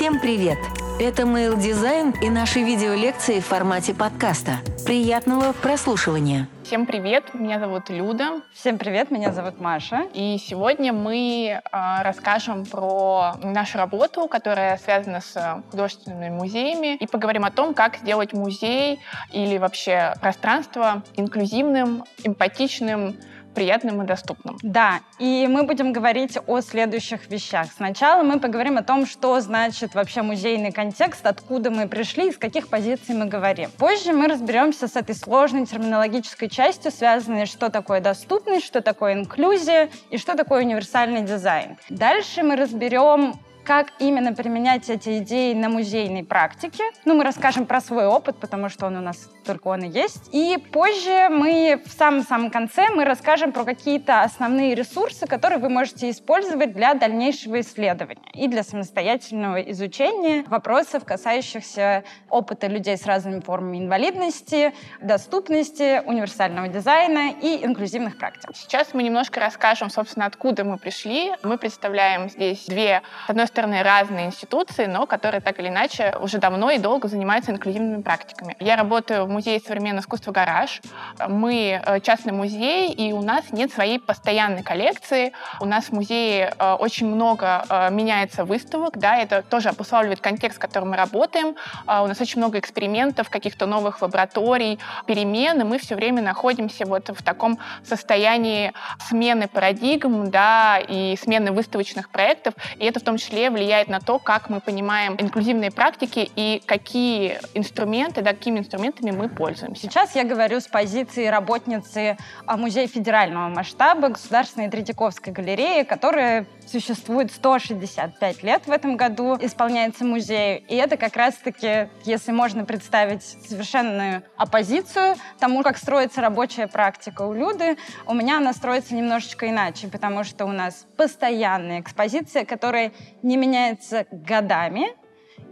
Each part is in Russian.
Всем привет! Это Mail Design и наши видеолекции в формате подкаста. Приятного прослушивания! Всем привет, меня зовут Люда. Всем привет, меня зовут Маша. И сегодня мы э, расскажем про нашу работу, которая связана с художественными музеями, и поговорим о том, как сделать музей или вообще пространство инклюзивным, эмпатичным, приятным и доступным. Да, и мы будем говорить о следующих вещах. Сначала мы поговорим о том, что значит вообще музейный контекст, откуда мы пришли, из каких позиций мы говорим. Позже мы разберемся с этой сложной терминологической частью, связанной, что такое доступность, что такое инклюзия и что такое универсальный дизайн. Дальше мы разберем как именно применять эти идеи на музейной практике. Ну, мы расскажем про свой опыт, потому что он у нас только он и есть. И позже мы в самом-самом конце мы расскажем про какие-то основные ресурсы, которые вы можете использовать для дальнейшего исследования и для самостоятельного изучения вопросов, касающихся опыта людей с разными формами инвалидности, доступности, универсального дизайна и инклюзивных практик. Сейчас мы немножко расскажем, собственно, откуда мы пришли. Мы представляем здесь две, с одной стороны, разные институции, но которые так или иначе уже давно и долго занимаются инклюзивными практиками. Я работаю в музее современного искусства «Гараж». Мы э, частный музей, и у нас нет своей постоянной коллекции. У нас в музее э, очень много э, меняется выставок, да, это тоже обуславливает контекст, в котором мы работаем. У нас очень много экспериментов, каких-то новых лабораторий, перемен, и мы все время находимся вот в таком состоянии смены парадигм, да, и смены выставочных проектов, и это в том числе числе влияет на то, как мы понимаем инклюзивные практики и какие инструменты, да, какими инструментами мы пользуемся. Сейчас я говорю с позиции работницы а, Музея федерального масштаба Государственной Третьяковской галереи, которая существует 165 лет в этом году, исполняется музей. И это как раз-таки, если можно представить совершенную оппозицию тому, как строится рабочая практика у Люды, у меня она строится немножечко иначе, потому что у нас постоянная экспозиция, которая не меняется годами,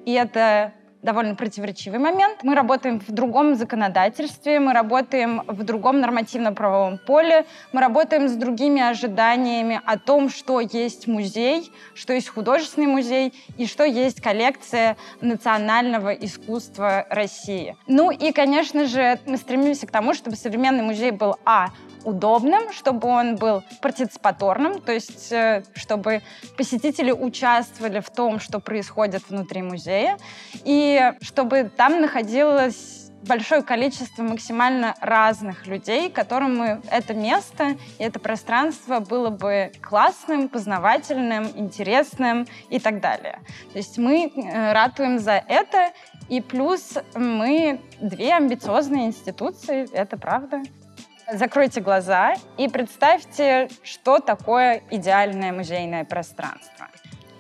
и это довольно противоречивый момент. Мы работаем в другом законодательстве, мы работаем в другом нормативно-правовом поле, мы работаем с другими ожиданиями о том, что есть музей, что есть художественный музей и что есть коллекция национального искусства России. Ну и, конечно же, мы стремимся к тому, чтобы современный музей был, а, удобным, чтобы он был партиципаторным, то есть э, чтобы посетители участвовали в том, что происходит внутри музея, и чтобы там находилось большое количество максимально разных людей, которым это место и это пространство было бы классным, познавательным, интересным и так далее. То есть мы э, ратуем за это, и плюс мы две амбициозные институции, это правда. Закройте глаза и представьте, что такое идеальное музейное пространство.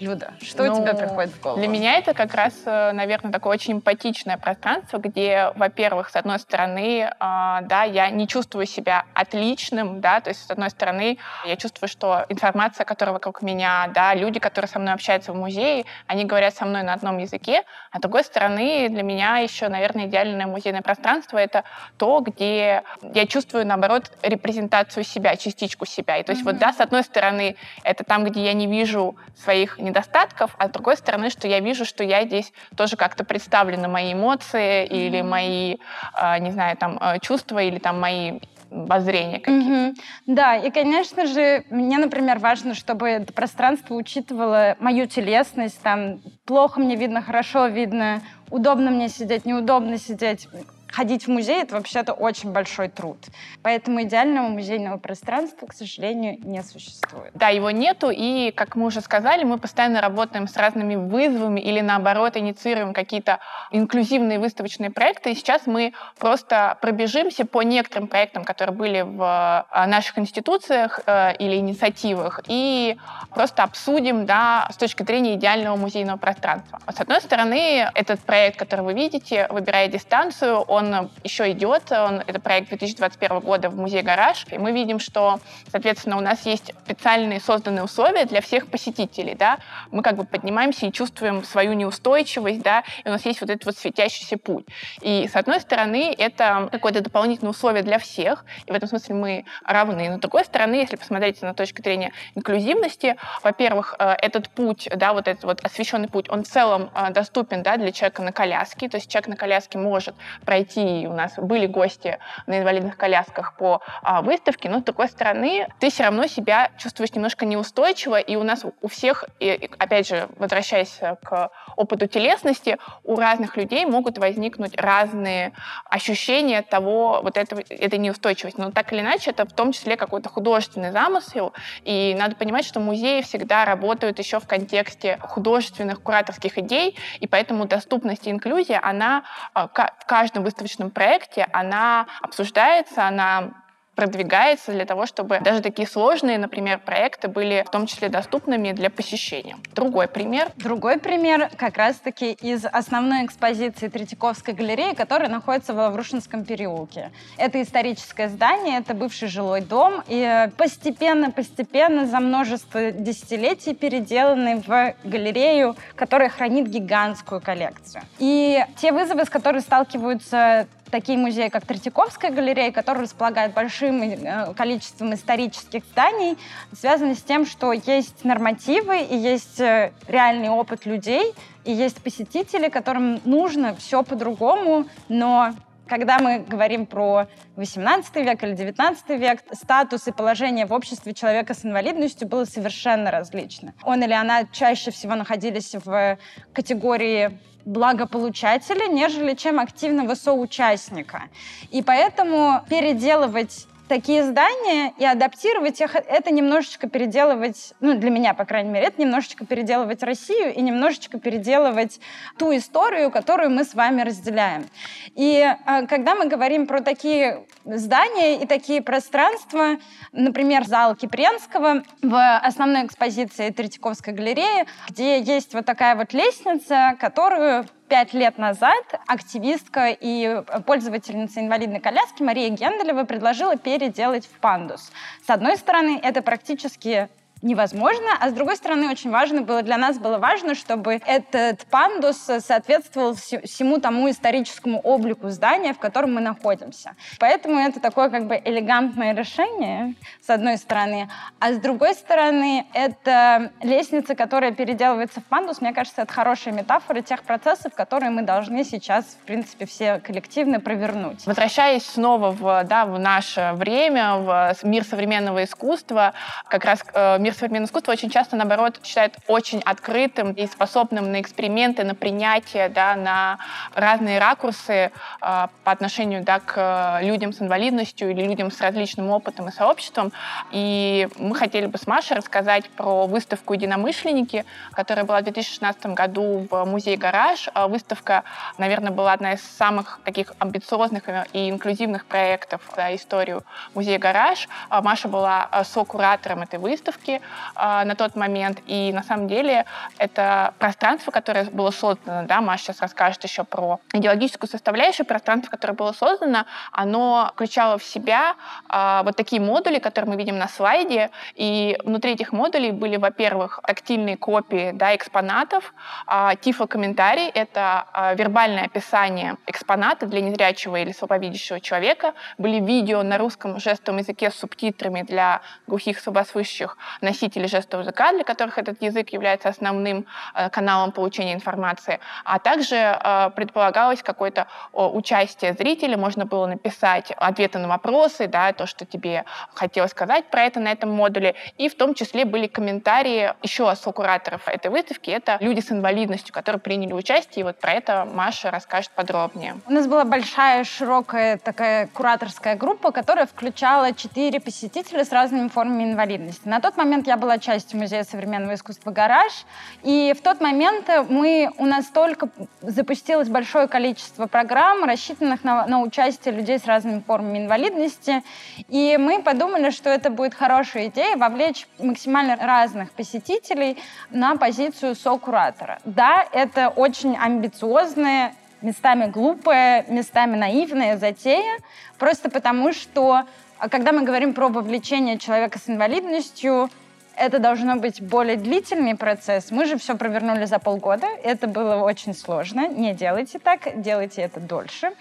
Люда, что ну, тебе приходит в голову? Для меня это как раз, э, наверное, такое очень эмпатичное пространство, где, во-первых, с одной стороны, э, да, я не чувствую себя отличным, да, то есть с одной стороны, я чувствую, что информация, которая вокруг меня, да, люди, которые со мной общаются в музее, они говорят со мной на одном языке, а с другой стороны, для меня еще, наверное, идеальное музейное пространство — это то, где я чувствую, наоборот, репрезентацию себя, частичку себя. И то есть mm-hmm. вот, да, с одной стороны, это там, где я не вижу своих недостатков, а с другой стороны, что я вижу, что я здесь тоже как-то представлена мои эмоции mm-hmm. или мои, а, не знаю, там, а, чувства или там мои воззрения какие-то. Mm-hmm. Да, и, конечно же, мне, например, важно, чтобы это пространство учитывало мою телесность, там, плохо мне видно, хорошо видно, удобно мне сидеть, неудобно сидеть ходить в музей — это вообще-то очень большой труд. Поэтому идеального музейного пространства, к сожалению, не существует. Да, его нету, и, как мы уже сказали, мы постоянно работаем с разными вызовами или, наоборот, инициируем какие-то инклюзивные выставочные проекты. И сейчас мы просто пробежимся по некоторым проектам, которые были в а, наших институциях э, или инициативах, и просто обсудим, да, с точки зрения идеального музейного пространства. С одной стороны, этот проект, который вы видите, выбирая дистанцию, он еще идет. Он, это проект 2021 года в музее «Гараж». И мы видим, что, соответственно, у нас есть специальные созданные условия для всех посетителей. Да? Мы как бы поднимаемся и чувствуем свою неустойчивость, да? и у нас есть вот этот вот светящийся путь. И, с одной стороны, это какое-то дополнительное условие для всех, и в этом смысле мы равны. Но, с другой стороны, если посмотреть на точку зрения инклюзивности, во-первых, э, этот путь, да, вот этот вот освещенный путь, он в целом э, доступен да, для человека на коляске, то есть человек на коляске может пройти, у нас были гости на инвалидных колясках по а, выставке, но с другой стороны, ты все равно себя чувствуешь немножко неустойчиво, и у нас у всех, и, опять же, возвращаясь к опыту телесности, у разных людей могут возникнуть разные ощущения того, вот этого, этой неустойчивости. Но так или иначе, это в том числе какой-то художественный замысел, и надо понимать, что музеи всегда работают еще в контексте художественных, кураторских идей, и поэтому доступность и инклюзия, она а, в каждом выставочном проекте, она обсуждается, она продвигается для того, чтобы даже такие сложные, например, проекты были в том числе доступными для посещения. Другой пример. Другой пример как раз-таки из основной экспозиции Третьяковской галереи, которая находится в Лаврушинском переулке. Это историческое здание, это бывший жилой дом, и постепенно-постепенно за множество десятилетий переделанный в галерею, которая хранит гигантскую коллекцию. И те вызовы, с которыми сталкиваются такие музеи, как Третьяковская галерея, которая располагает большим э, количеством исторических зданий, связаны с тем, что есть нормативы и есть э, реальный опыт людей, и есть посетители, которым нужно все по-другому, но когда мы говорим про 18 век или 19 век, статус и положение в обществе человека с инвалидностью было совершенно различно. Он или она чаще всего находились в категории благополучателя, нежели чем активного соучастника. И поэтому переделывать такие здания и адаптировать их, это немножечко переделывать, ну, для меня, по крайней мере, это немножечко переделывать Россию и немножечко переделывать ту историю, которую мы с вами разделяем. И э, когда мы говорим про такие здания и такие пространства, например, зал Кипренского в основной экспозиции Третьяковской галереи, где есть вот такая вот лестница, которую пять лет назад активистка и пользовательница инвалидной коляски Мария Генделева предложила переделать в пандус. С одной стороны, это практически невозможно, а с другой стороны, очень важно было, для нас было важно, чтобы этот пандус соответствовал всему тому историческому облику здания, в котором мы находимся. Поэтому это такое как бы элегантное решение, с одной стороны, а с другой стороны, это лестница, которая переделывается в пандус, мне кажется, это хорошая метафора тех процессов, которые мы должны сейчас, в принципе, все коллективно провернуть. Возвращаясь снова в, да, в наше время, в мир современного искусства, как раз э, мир современного искусства очень часто, наоборот, считают очень открытым и способным на эксперименты, на принятие, да, на разные ракурсы э, по отношению да, к людям с инвалидностью или людям с различным опытом и сообществом. И мы хотели бы с Машей рассказать про выставку «Единомышленники», которая была в 2016 году в музее «Гараж». А выставка, наверное, была одна из самых таких амбициозных и инклюзивных проектов за историю музея «Гараж». А Маша была э, со-куратором этой выставки э, на тот момент. И на самом деле это пространство, которое было создано, да, Маша сейчас расскажет еще про идеологическую составляющую, пространство, которое было создано, оно включало в себя э, вот такие модули, которые мы видим на слайде. И внутри этих модулей были, во-первых, тактильные копии да, экспонатов, э, тифлокомментарий — это э, вербальное описание экспоната для незрячего или слабовидящего человека. Были видео на русском жестовом языке с субтитрами для глухих слабослышащих носители жестового языка, для которых этот язык является основным э, каналом получения информации, а также э, предполагалось какое-то участие зрителя, можно было написать ответы на вопросы, да, то, что тебе хотелось сказать про это на этом модуле, и в том числе были комментарии еще сокураторов этой выставки, это люди с инвалидностью, которые приняли участие, и вот про это Маша расскажет подробнее. У нас была большая, широкая такая кураторская группа, которая включала четыре посетителя с разными формами инвалидности. На тот момент я была частью Музея современного искусства «Гараж». И в тот момент мы, у нас только запустилось большое количество программ, рассчитанных на, на участие людей с разными формами инвалидности. И мы подумали, что это будет хорошая идея вовлечь максимально разных посетителей на позицию со-куратора. Да, это очень амбициозная местами глупая, местами наивная затея, просто потому что, а, когда мы говорим про вовлечение человека с инвалидностью, это должно быть более длительный процесс. Мы же все провернули за полгода. Это было очень сложно. Не делайте так, делайте это дольше.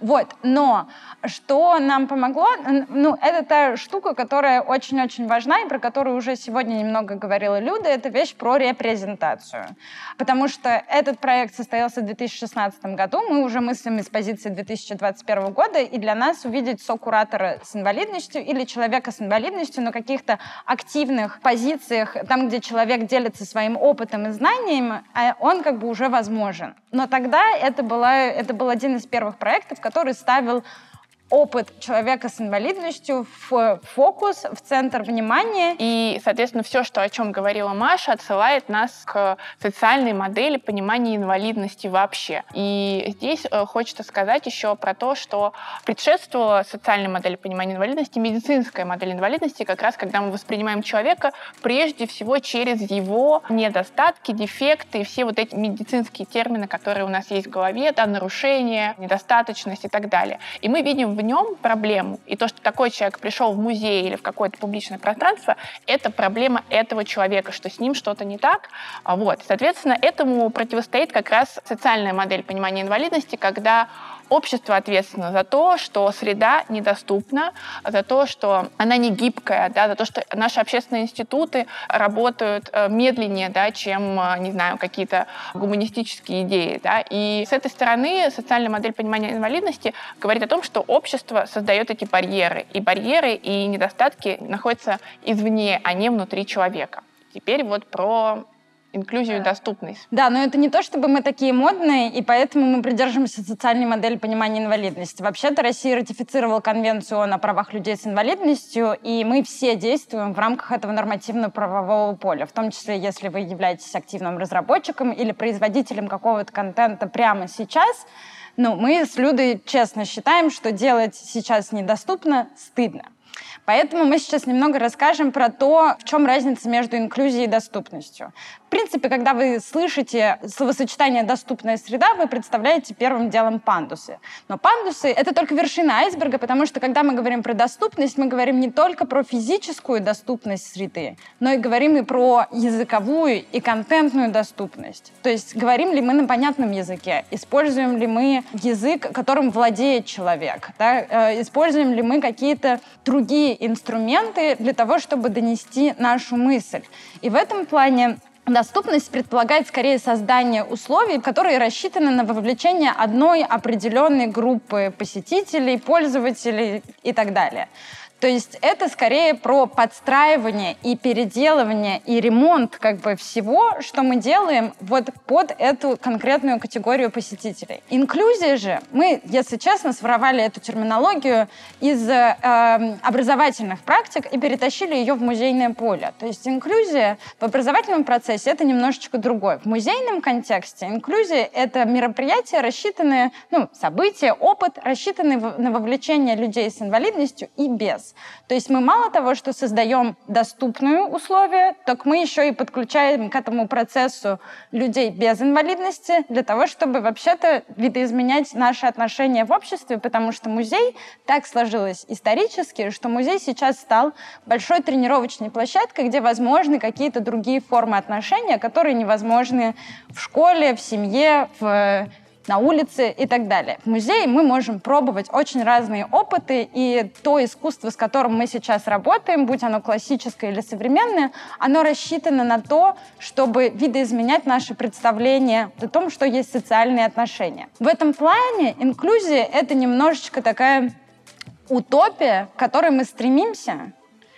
Вот. Но что нам помогло? Ну, это та штука, которая очень-очень важна и про которую уже сегодня немного говорила Люда. Это вещь про репрезентацию. Потому что этот проект состоялся в 2016 году. Мы уже мыслим из позиции 2021 года. И для нас увидеть сокуратора с инвалидностью или человека с инвалидностью на каких-то активных позициях позициях, там, где человек делится своим опытом и знаниями, а он как бы уже возможен. Но тогда это, была, это был один из первых проектов, который ставил опыт человека с инвалидностью в фокус, в центр внимания. И, соответственно, все, что, о чем говорила Маша, отсылает нас к социальной модели понимания инвалидности вообще. И здесь э, хочется сказать еще про то, что предшествовала социальной модели понимания инвалидности медицинская модель инвалидности, как раз когда мы воспринимаем человека прежде всего через его недостатки, дефекты, все вот эти медицинские термины, которые у нас есть в голове, да, нарушения, недостаточность и так далее. И мы видим в нем проблему, и то, что такой человек пришел в музей или в какое-то публичное пространство, это проблема этого человека, что с ним что-то не так. Вот. Соответственно, этому противостоит как раз социальная модель понимания инвалидности, когда общество ответственно за то, что среда недоступна, за то, что она не гибкая, да, за то, что наши общественные институты работают э, медленнее, да, чем, э, не знаю, какие-то гуманистические идеи. Да. И с этой стороны социальная модель понимания инвалидности говорит о том, что общество создает эти барьеры. И барьеры и недостатки находятся извне, а не внутри человека. Теперь вот про инклюзию и доступность. Да, но это не то, чтобы мы такие модные, и поэтому мы придерживаемся социальной модели понимания инвалидности. Вообще-то Россия ратифицировала Конвенцию о правах людей с инвалидностью, и мы все действуем в рамках этого нормативно-правового поля, в том числе, если вы являетесь активным разработчиком или производителем какого-то контента прямо сейчас, ну, мы с Людой честно считаем, что делать сейчас недоступно стыдно. Поэтому мы сейчас немного расскажем про то, в чем разница между инклюзией и доступностью. В принципе, когда вы слышите словосочетание «доступная среда», вы представляете первым делом пандусы. Но пандусы — это только вершина айсберга, потому что когда мы говорим про доступность, мы говорим не только про физическую доступность среды, но и говорим и про языковую и контентную доступность. То есть говорим ли мы на понятном языке, используем ли мы язык, которым владеет человек, да? Э, используем ли мы какие-то другие инструменты для того, чтобы донести нашу мысль. И в этом плане Доступность предполагает скорее создание условий, которые рассчитаны на вовлечение одной определенной группы посетителей, пользователей и так далее. То есть это скорее про подстраивание и переделывание и ремонт как бы всего, что мы делаем вот под эту конкретную категорию посетителей. Инклюзия же, мы, если честно, своровали эту терминологию из э, образовательных практик и перетащили ее в музейное поле. То есть инклюзия в образовательном процессе это немножечко другое. В музейном контексте инклюзия это мероприятие, рассчитанное, ну, события, опыт, рассчитанный на вовлечение людей с инвалидностью и без. То есть мы мало того, что создаем доступные условия, так мы еще и подключаем к этому процессу людей без инвалидности для того, чтобы вообще-то видоизменять наши отношения в обществе, потому что музей так сложилось исторически, что музей сейчас стал большой тренировочной площадкой, где возможны какие-то другие формы отношения, которые невозможны в школе, в семье, в на улице и так далее. В музее мы можем пробовать очень разные опыты, и то искусство, с которым мы сейчас работаем, будь оно классическое или современное, оно рассчитано на то, чтобы видоизменять наши представления о том, что есть социальные отношения. В этом плане инклюзия — это немножечко такая утопия, к которой мы стремимся,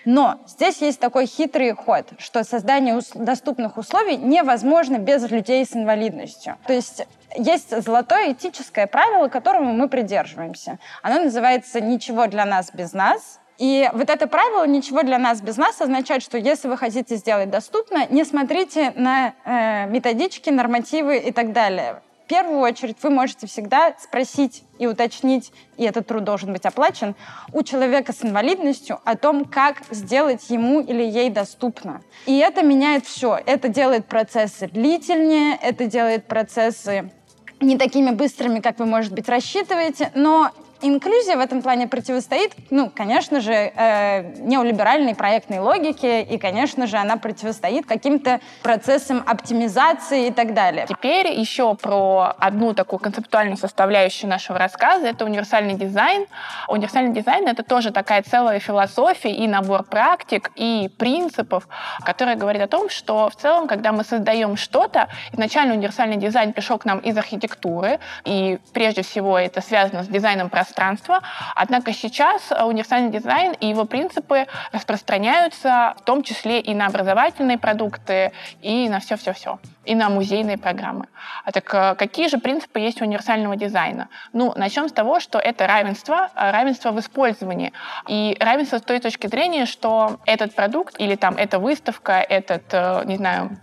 но здесь есть такой хитрый ход, что создание доступных условий невозможно без людей с инвалидностью. То есть есть золотое этическое правило, которому мы придерживаемся. Оно называется «ничего для нас без нас», и вот это правило «ничего для нас без нас» означает, что если вы хотите сделать доступно, не смотрите на э, методички, нормативы и так далее первую очередь вы можете всегда спросить и уточнить, и этот труд должен быть оплачен, у человека с инвалидностью о том, как сделать ему или ей доступно. И это меняет все. Это делает процессы длительнее, это делает процессы не такими быстрыми, как вы, может быть, рассчитываете, но Инклюзия в этом плане противостоит, ну, конечно же, э, неолиберальной проектной логике, и, конечно же, она противостоит каким-то процессам оптимизации и так далее. Теперь еще про одну такую концептуальную составляющую нашего рассказа. Это универсальный дизайн. Универсальный дизайн — это тоже такая целая философия и набор практик, и принципов, которые говорят о том, что в целом, когда мы создаем что-то, изначально универсальный дизайн пришел к нам из архитектуры, и прежде всего это связано с дизайном пространства, пространства. Однако сейчас э, универсальный дизайн и его принципы распространяются в том числе и на образовательные продукты, и на все-все-все, и на музейные программы. А так э, какие же принципы есть у универсального дизайна? Ну, начнем с того, что это равенство, э, равенство в использовании. И равенство с той точки зрения, что этот продукт или там эта выставка, этот, не знаю,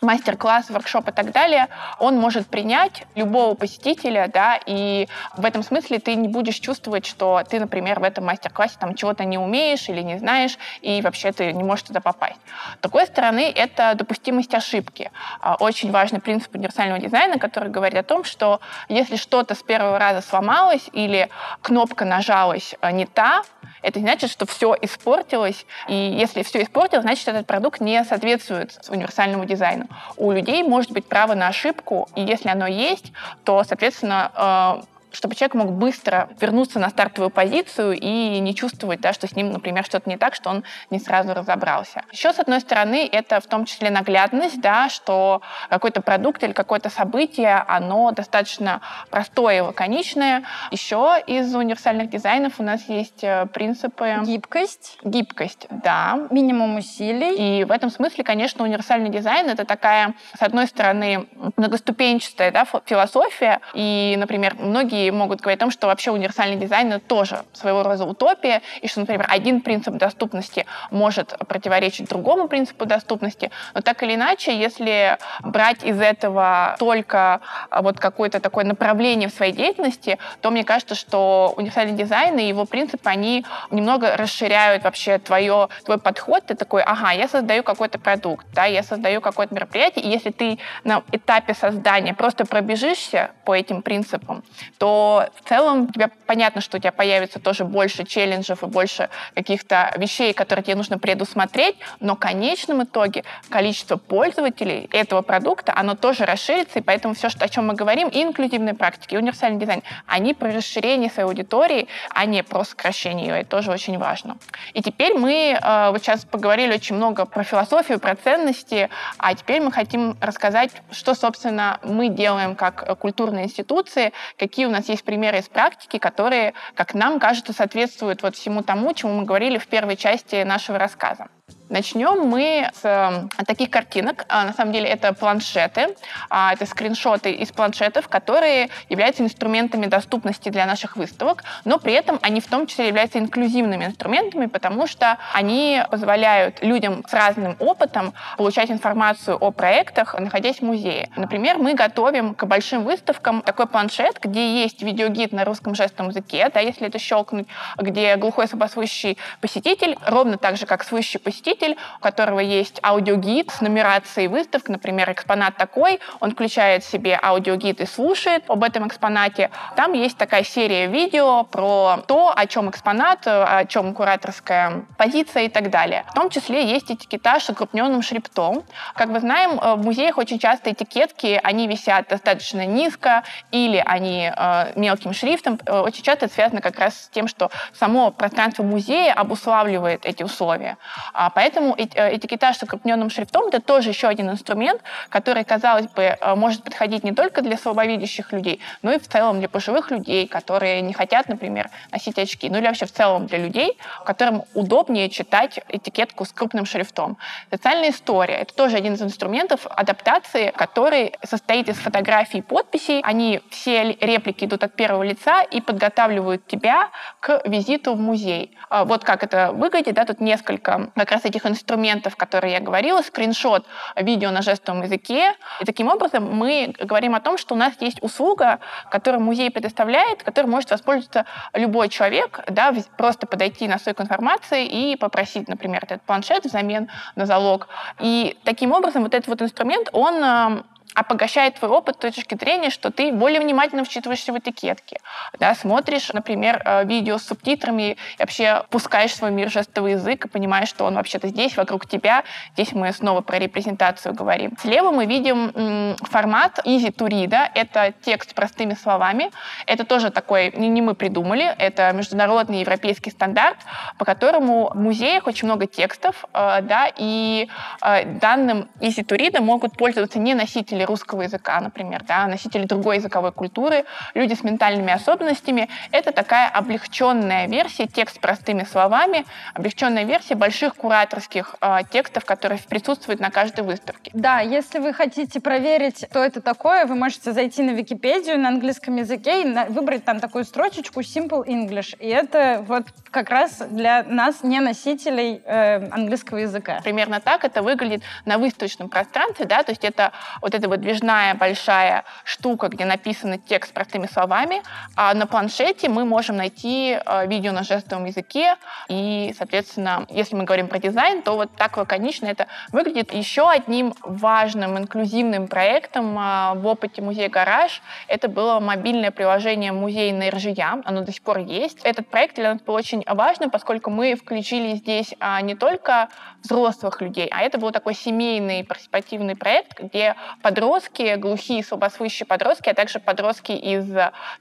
мастер-класс, воркшоп и так далее, он может принять любого посетителя, да, и в этом смысле ты не будешь чувствовать, что ты, например, в этом мастер-классе там чего-то не умеешь или не знаешь, и вообще ты не можешь туда попасть. С другой стороны, это допустимость ошибки. А, очень важный принцип универсального дизайна, который говорит о том, что если что-то с первого раза сломалось или кнопка нажалась а, не та, это значит, что все испортилось. И если все испортилось, значит, этот продукт не соответствует универсальному дизайну. У людей может быть право на ошибку, и если оно есть, то, соответственно, э, чтобы человек мог быстро вернуться на стартовую позицию и не чувствовать, да, что с ним, например, что-то не так, что он не сразу разобрался. Еще, с одной стороны, это в том числе наглядность, да, что какой-то продукт или какое-то событие, оно достаточно простое и лаконичное. Еще из универсальных дизайнов у нас есть э, принципы... Гибкость. Гибкость, да. Минимум усилий. И в этом смысле, конечно, универсальный дизайн — это такая, с одной стороны, многоступенчатая да, философия. И, например, многие могут говорить о том, что вообще универсальный дизайн это тоже своего рода утопия, и что, например, один принцип доступности может противоречить другому принципу доступности. Но так или иначе, если брать из этого только а, вот какое-то такое направление в своей деятельности, то мне кажется, что универсальный дизайн и его принципы, они немного расширяют вообще твое, твой подход. Ты такой, ага, я создаю какой-то продукт, да, я создаю какое-то мероприятие, и если ты на этапе создания просто пробежишься по этим принципам, то в целом тебе понятно, что у тебя появится тоже больше челленджев и больше каких-то вещей, которые тебе нужно предусмотреть, но в конечном итоге количество пользователей этого продукта, оно тоже расширится, и поэтому все, что, о чем мы говорим, и инклюзивные практики, и универсальный дизайн, они про расширение своей аудитории, а не про сокращение ее. Это тоже очень важно. И теперь мы э, вот сейчас поговорили очень много про философию, про ценности, а теперь мы хотим рассказать, что, собственно, мы делаем как культурные институции, какие у нас нас есть примеры из практики, которые, как нам кажется, соответствуют вот всему тому, чему мы говорили в первой части нашего рассказа. Начнем мы с э, таких картинок. А, на самом деле это планшеты, а, это скриншоты из планшетов, которые являются инструментами доступности для наших выставок, но при этом они в том числе являются инклюзивными инструментами, потому что они позволяют людям с разным опытом получать информацию о проектах, находясь в музее. Например, мы готовим к большим выставкам такой планшет, где есть видеогид на русском жестовом языке, да, если это щелкнуть, где глухой слабослышащий посетитель, ровно так же, как слышащий посетитель, посетитель, у которого есть аудиогид с нумерацией выставок, например, экспонат такой, он включает себе аудиогид и слушает об этом экспонате. Там есть такая серия видео про то, о чем экспонат, о чем кураторская позиция и так далее. В том числе есть этикетаж с окрупненным шрифтом. Как мы знаем, э, в музеях очень часто этикетки, они висят достаточно низко или они э, мелким шрифтом. Э, очень часто это связано как раз с тем, что само пространство музея обуславливает эти условия. А поэтому Поэтому э, этикетаж с укрупненным шрифтом — это тоже еще один инструмент, который, казалось бы, э, может подходить не только для слабовидящих людей, но и в целом для пожилых людей, которые не хотят, например, носить очки, ну или вообще в целом для людей, которым удобнее читать этикетку с крупным шрифтом. Социальная история — это тоже один из инструментов адаптации, который состоит из фотографий и подписей. Они все реплики идут от первого лица и подготавливают тебя к визиту в музей. А вот как это выглядит, да, тут несколько как раз этих этих инструментов, которые я говорила, скриншот видео на жестовом языке. И таким образом мы говорим о том, что у нас есть услуга, которую музей предоставляет, которой может воспользоваться любой человек, да, просто подойти на стойку информации и попросить, например, этот планшет взамен на залог. И таким образом вот этот вот инструмент, он обогащает твой опыт с точки зрения, что ты более внимательно вчитываешься в этикетки. Да, смотришь, например, э, видео с субтитрами, и вообще пускаешь свой мир жестовый язык и понимаешь, что он вообще-то здесь, вокруг тебя. Здесь мы снова про репрезентацию говорим. Слева мы видим формат easy to read. Это текст простыми словами. Это тоже такой, не мы придумали, это международный европейский стандарт, по которому в музеях очень много текстов, э, да, и э, данным easy to read могут пользоваться не носители русского языка, например, да, носители другой языковой культуры, люди с ментальными особенностями. Это такая облегченная версия, текст простыми словами, облегченная версия больших кураторских э, текстов, которые присутствуют на каждой выставке. Да, если вы хотите проверить, что это такое, вы можете зайти на Википедию на английском языке и выбрать там такую строчечку Simple English. И это вот как раз для нас, не носителей э, английского языка. Примерно так это выглядит на выставочном пространстве, да, то есть это вот эта выдвижная большая штука, где написано текст простыми словами, а на планшете мы можем найти э, видео на жестовом языке, и, соответственно, если мы говорим про дизайн, то вот так лаконично это выглядит. Еще одним важным инклюзивным проектом э, в опыте музея «Гараж» это было мобильное приложение музея на РЖЯ, оно до сих пор есть. Этот проект для нас был очень важным, поскольку мы включили здесь а, не только взрослых людей, а это был такой семейный партиципативный проект, где подростки, глухие, слабослышащие подростки, а также подростки из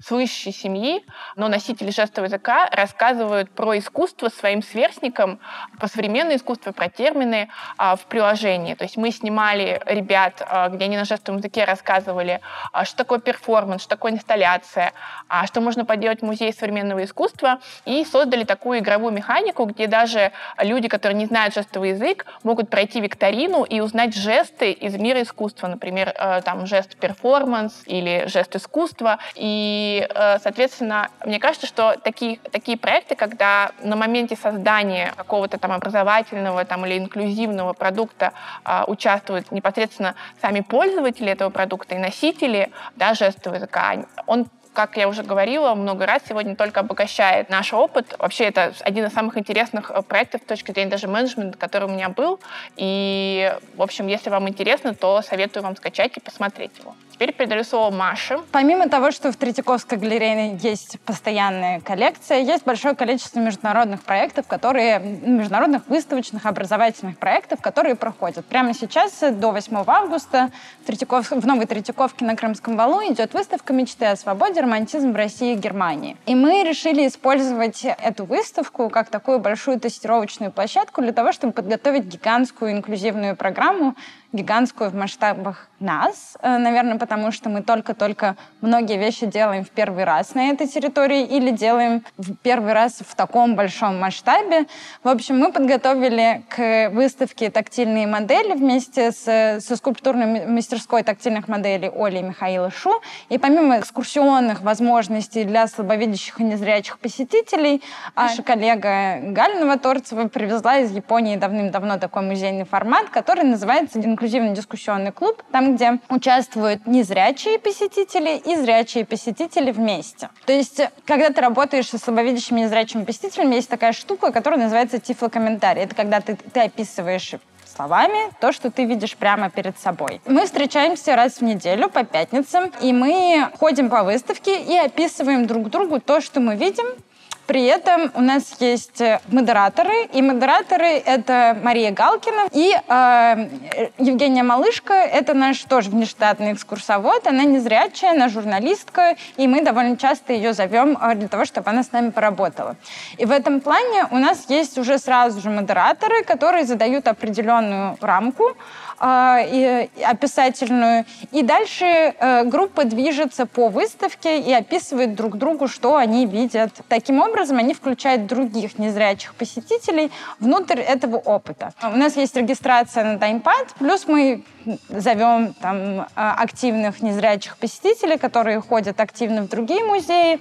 слышащей семьи, но носители жестового языка рассказывают про искусство своим сверстникам, про современное искусство, про термины а, в приложении. То есть мы снимали ребят, а, где они на жестовом языке рассказывали, а, что такое перформанс, что такое инсталляция, а, что можно поделать в музее современного искусства, и создали такую игровую механику, где даже люди, которые не знают жестовый язык, могут пройти викторину и узнать жесты из мира искусства, например, э, там жест перформанс или жест искусства. И, э, соответственно, мне кажется, что такие, такие проекты, когда на моменте создания какого-то там образовательного там, или инклюзивного продукта э, участвуют непосредственно сами пользователи этого продукта и носители да, жестового языка, он как я уже говорила много раз, сегодня только обогащает наш опыт. Вообще, это один из самых интересных э, проектов с точки зрения даже менеджмента, который у меня был. И, в общем, если вам интересно, то советую вам скачать и посмотреть его. Теперь передаю слово Маше. Помимо того, что в Третьяковской галерее есть постоянная коллекция, есть большое количество международных проектов, которые, международных выставочных, образовательных проектов, которые проходят. Прямо сейчас, до 8 августа, в, Третьяков... в Новой Третьяковке на Крымском валу идет выставка «Мечты о свободе. Романтизм в России и Германии». И мы решили использовать эту выставку как такую большую тестировочную площадку для того, чтобы подготовить гигантскую инклюзивную программу, гигантскую в масштабах нас, э, наверное, потому что мы только-только многие вещи делаем в первый раз на этой территории или делаем в первый раз в таком большом масштабе. В общем, мы подготовили к выставке тактильные модели вместе с, со скульптурной мастерской тактильных моделей Оли и Михаила Шу. И помимо экскурсионных возможностей для слабовидящих и незрячих посетителей, наша коллега Галина Новоторцева привезла из Японии давным-давно такой музейный формат, который называется инклюзивный дискуссионный клуб, там, где участвуют незрячие посетители и зрячие посетители вместе. То есть, когда ты работаешь со слабовидящими и незрячими посетителями, есть такая штука, которая называется тифлокомментарий. Это когда ты, ты описываешь словами то, что ты видишь прямо перед собой. Мы встречаемся раз в неделю по пятницам, и мы ходим по выставке и описываем друг другу то, что мы видим, при этом у нас есть э, модераторы, и модераторы — это Мария Галкина и э, Евгения Малышка. Это наш тоже внештатный экскурсовод. Она незрячая, она журналистка, и мы довольно часто ее зовем э, для того, чтобы она с нами поработала. И в этом плане у нас есть уже сразу же модераторы, которые задают определенную рамку, и, описательную. И дальше э, группа движется по выставке и описывает друг другу, что они видят. Таким образом, они включают других незрячих посетителей внутрь этого опыта. У нас есть регистрация на таймпад, плюс мы зовем там активных незрячих посетителей, которые ходят активно в другие музеи,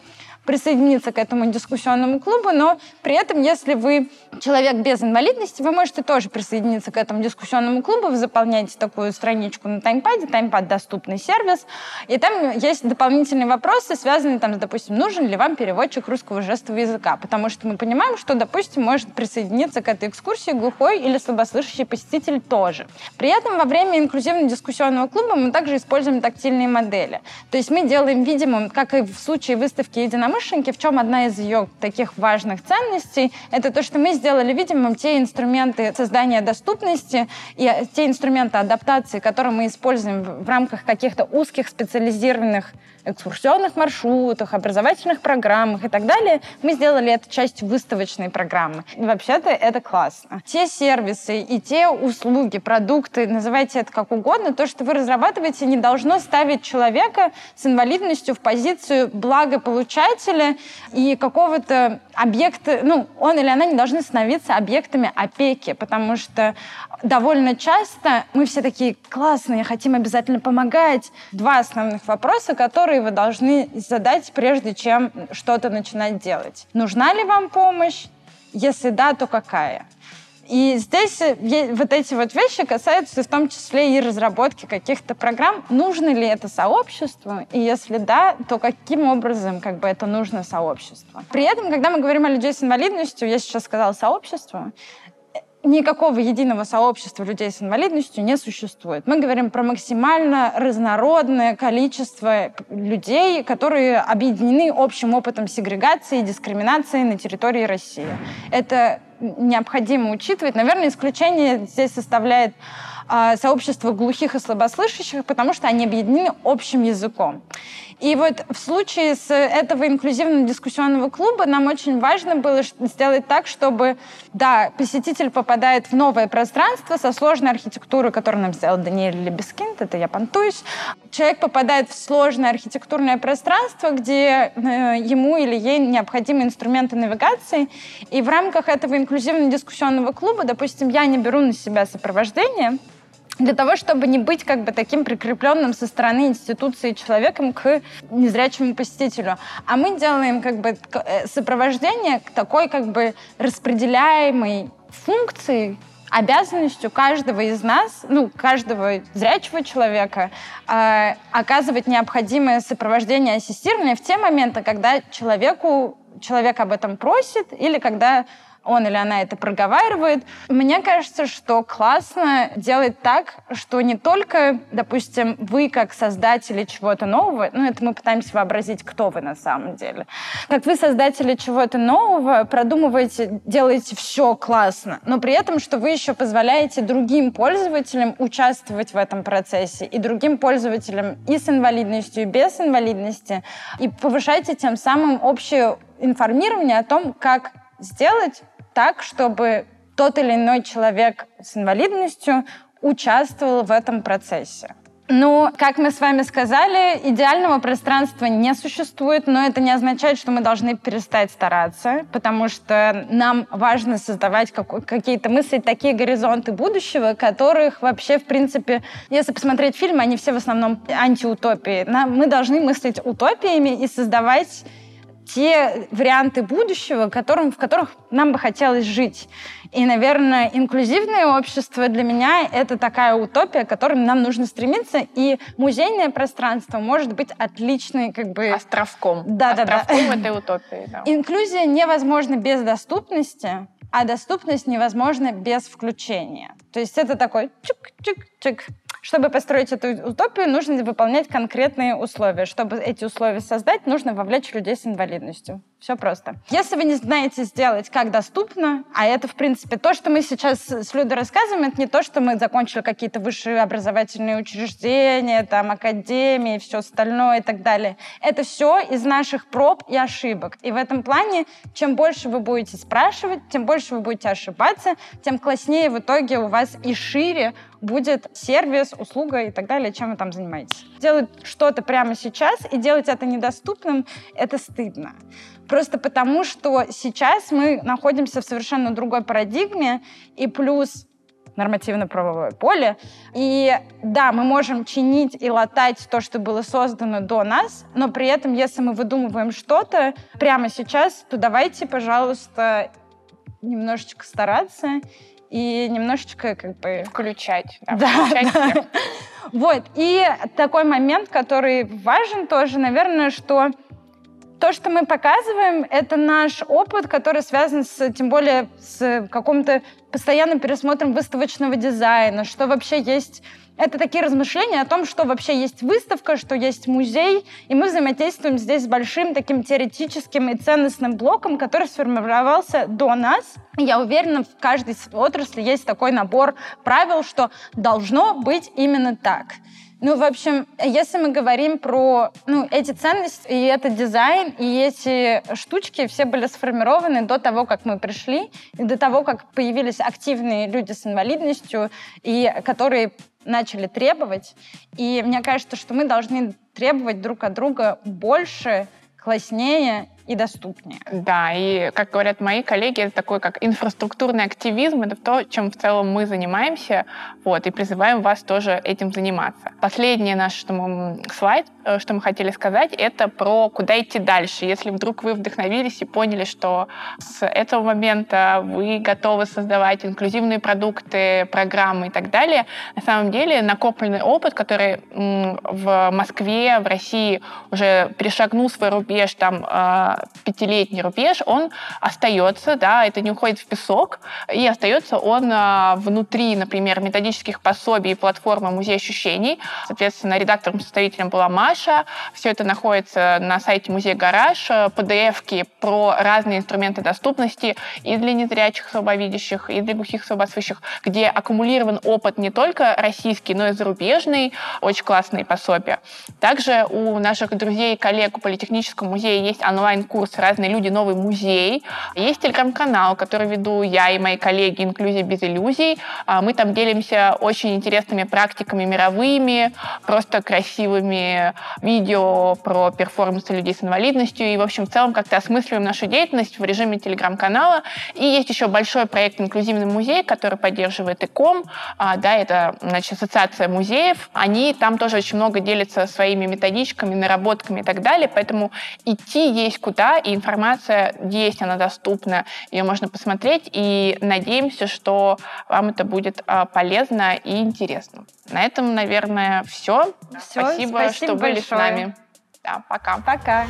присоединиться к этому дискуссионному клубу, но при этом, если вы человек без инвалидности, вы можете тоже присоединиться к этому дискуссионному клубу, вы заполняете такую страничку на таймпаде, таймпад — доступный сервис, и там есть дополнительные вопросы, связанные, там, допустим, нужен ли вам переводчик русского жестового языка, потому что мы понимаем, что, допустим, может присоединиться к этой экскурсии глухой или слабослышащий посетитель тоже. При этом во время инклюзивно-дискуссионного клуба мы также используем тактильные модели. То есть мы делаем видимым, как и в случае выставки единомышленники, в чем одна из ее таких важных ценностей, это то, что мы сделали видимым те инструменты создания доступности и те инструменты адаптации, которые мы используем в рамках каких-то узких специализированных экскурсионных маршрутах, образовательных программах и так далее, мы сделали это частью выставочной программы. Вообще-то это классно. Те сервисы и те услуги, продукты, называйте это как угодно, то, что вы разрабатываете, не должно ставить человека с инвалидностью в позицию благополучателя и какого-то объекта, ну, он или она не должны становиться объектами опеки, потому что довольно часто мы все такие классные, хотим обязательно помогать. Два основных вопроса, которые вы должны задать, прежде чем что-то начинать делать. Нужна ли вам помощь? Если да, то какая? И здесь вот эти вот вещи касаются в том числе и разработки каких-то программ. Нужно ли это сообществу? И если да, то каким образом как бы это нужно сообществу? При этом, когда мы говорим о людей с инвалидностью, я сейчас сказала сообщество, никакого единого сообщества людей с инвалидностью не существует. Мы говорим про максимально разнородное количество людей, которые объединены общим опытом сегрегации и дискриминации на территории России. Это необходимо учитывать. Наверное, исключение здесь составляет сообщество глухих и слабослышащих, потому что они объединены общим языком. И вот в случае с этого инклюзивного дискуссионного клуба нам очень важно было сделать так, чтобы, да, посетитель попадает в новое пространство со сложной архитектурой, которую нам сделал Даниэль Лебескинд, это я понтуюсь. Человек попадает в сложное архитектурное пространство, где э, ему или ей необходимы инструменты навигации. И в рамках этого инклюзивного дискуссионного клуба, допустим, я не беру на себя сопровождение, для того, чтобы не быть как бы таким прикрепленным со стороны институции человеком к незрячему посетителю. А мы делаем как бы э, сопровождение к такой как бы распределяемой функции, обязанностью каждого из нас, ну, каждого зрячего человека, э, оказывать необходимое сопровождение ассистирование в те моменты, когда человеку, человек об этом просит или когда он или она это проговаривает. Мне кажется, что классно делать так, что не только, допустим, вы как создатели чего-то нового, ну это мы пытаемся вообразить, кто вы на самом деле, как вы создатели чего-то нового, продумываете, делаете все классно, но при этом, что вы еще позволяете другим пользователям участвовать в этом процессе, и другим пользователям и с инвалидностью, и без инвалидности, и повышаете тем самым общее информирование о том, как сделать так, чтобы тот или иной человек с инвалидностью участвовал в этом процессе. Ну, как мы с вами сказали, идеального пространства не существует, но это не означает, что мы должны перестать стараться, потому что нам важно создавать какие-то мысли, такие горизонты будущего, которых вообще, в принципе, если посмотреть фильмы, они все в основном антиутопии. Мы должны мыслить утопиями и создавать те варианты будущего, которым, в которых нам бы хотелось жить. И, наверное, инклюзивное общество для меня — это такая утопия, к которой нам нужно стремиться. И музейное пространство может быть отличной как бы... Островком. Да, да, да. Островком этой утопии, да. Инклюзия невозможна без доступности, а доступность невозможна без включения. То есть это такой чик-чик-чик. Чтобы построить эту утопию, нужно выполнять конкретные условия. Чтобы эти условия создать, нужно вовлечь людей с инвалидностью. Все просто. Если вы не знаете сделать, как доступно, а это, в принципе, то, что мы сейчас с Людой рассказываем, это не то, что мы закончили какие-то высшие образовательные учреждения, там, академии, все остальное и так далее. Это все из наших проб и ошибок. И в этом плане, чем больше вы будете спрашивать, тем больше вы будете ошибаться, тем класснее в итоге у вас и шире будет сервис, услуга и так далее, чем вы там занимаетесь. Делать что-то прямо сейчас и делать это недоступным — это стыдно. Просто потому, что сейчас мы находимся в совершенно другой парадигме, и плюс нормативно-правовое поле. И да, мы можем чинить и латать то, что было создано до нас, но при этом, если мы выдумываем что-то прямо сейчас, то давайте, пожалуйста, немножечко стараться и немножечко как бы... Включать. Да, да, включать да. Вот. И такой момент, который важен тоже, наверное, что то, что мы показываем, это наш опыт, который связан с, тем более, с каким-то постоянным пересмотром выставочного дизайна, что вообще есть это такие размышления о том, что вообще есть выставка, что есть музей, и мы взаимодействуем здесь с большим таким теоретическим и ценностным блоком, который сформировался до нас. Я уверена, в каждой отрасли есть такой набор правил, что должно быть именно так. Ну, в общем, если мы говорим про ну, эти ценности, и этот дизайн, и эти штучки все были сформированы до того, как мы пришли, и до того, как появились активные люди с инвалидностью, и которые начали требовать. И мне кажется, что мы должны требовать друг от друга больше, класснее и доступнее. Да, и, как говорят мои коллеги, это такой как инфраструктурный активизм, это то, чем в целом мы занимаемся, вот, и призываем вас тоже этим заниматься. Последний наш что мы, слайд, э, что мы хотели сказать, это про куда идти дальше. Если вдруг вы вдохновились и поняли, что с этого момента вы готовы создавать инклюзивные продукты, программы и так далее, на самом деле накопленный опыт, который в Москве, в России уже перешагнул свой рубеж, там э, пятилетний рубеж, он остается, да, это не уходит в песок, и остается он а, внутри, например, методических пособий платформы «Музей ощущений». Соответственно, редактором-составителем была Маша. Все это находится на сайте Музей Гараж. PDF-ки про разные инструменты доступности и для незрячих слабовидящих, и для глухих слабослышащих, где аккумулирован опыт не только российский, но и зарубежный. Очень классные пособия. Также у наших друзей и коллег у Политехнического музея есть онлайн курс «Разные люди. Новый музей». Есть телеграм-канал, который веду я и мои коллеги «Инклюзия без иллюзий». А, мы там делимся очень интересными практиками мировыми, просто красивыми видео про перформансы людей с инвалидностью. И, в общем, в целом как-то осмысливаем нашу деятельность в режиме телеграм-канала. И есть еще большой проект «Инклюзивный музей», который поддерживает ИКОМ. А, да, это, значит, ассоциация музеев. Они там тоже очень много делятся своими методичками, наработками и так далее. Поэтому идти есть куда да, и информация есть, она доступна, ее можно посмотреть, и надеемся, что вам это будет а, полезно и интересно. На этом, наверное, все. все спасибо, спасибо что большое. были с нами. Да, пока. Пока.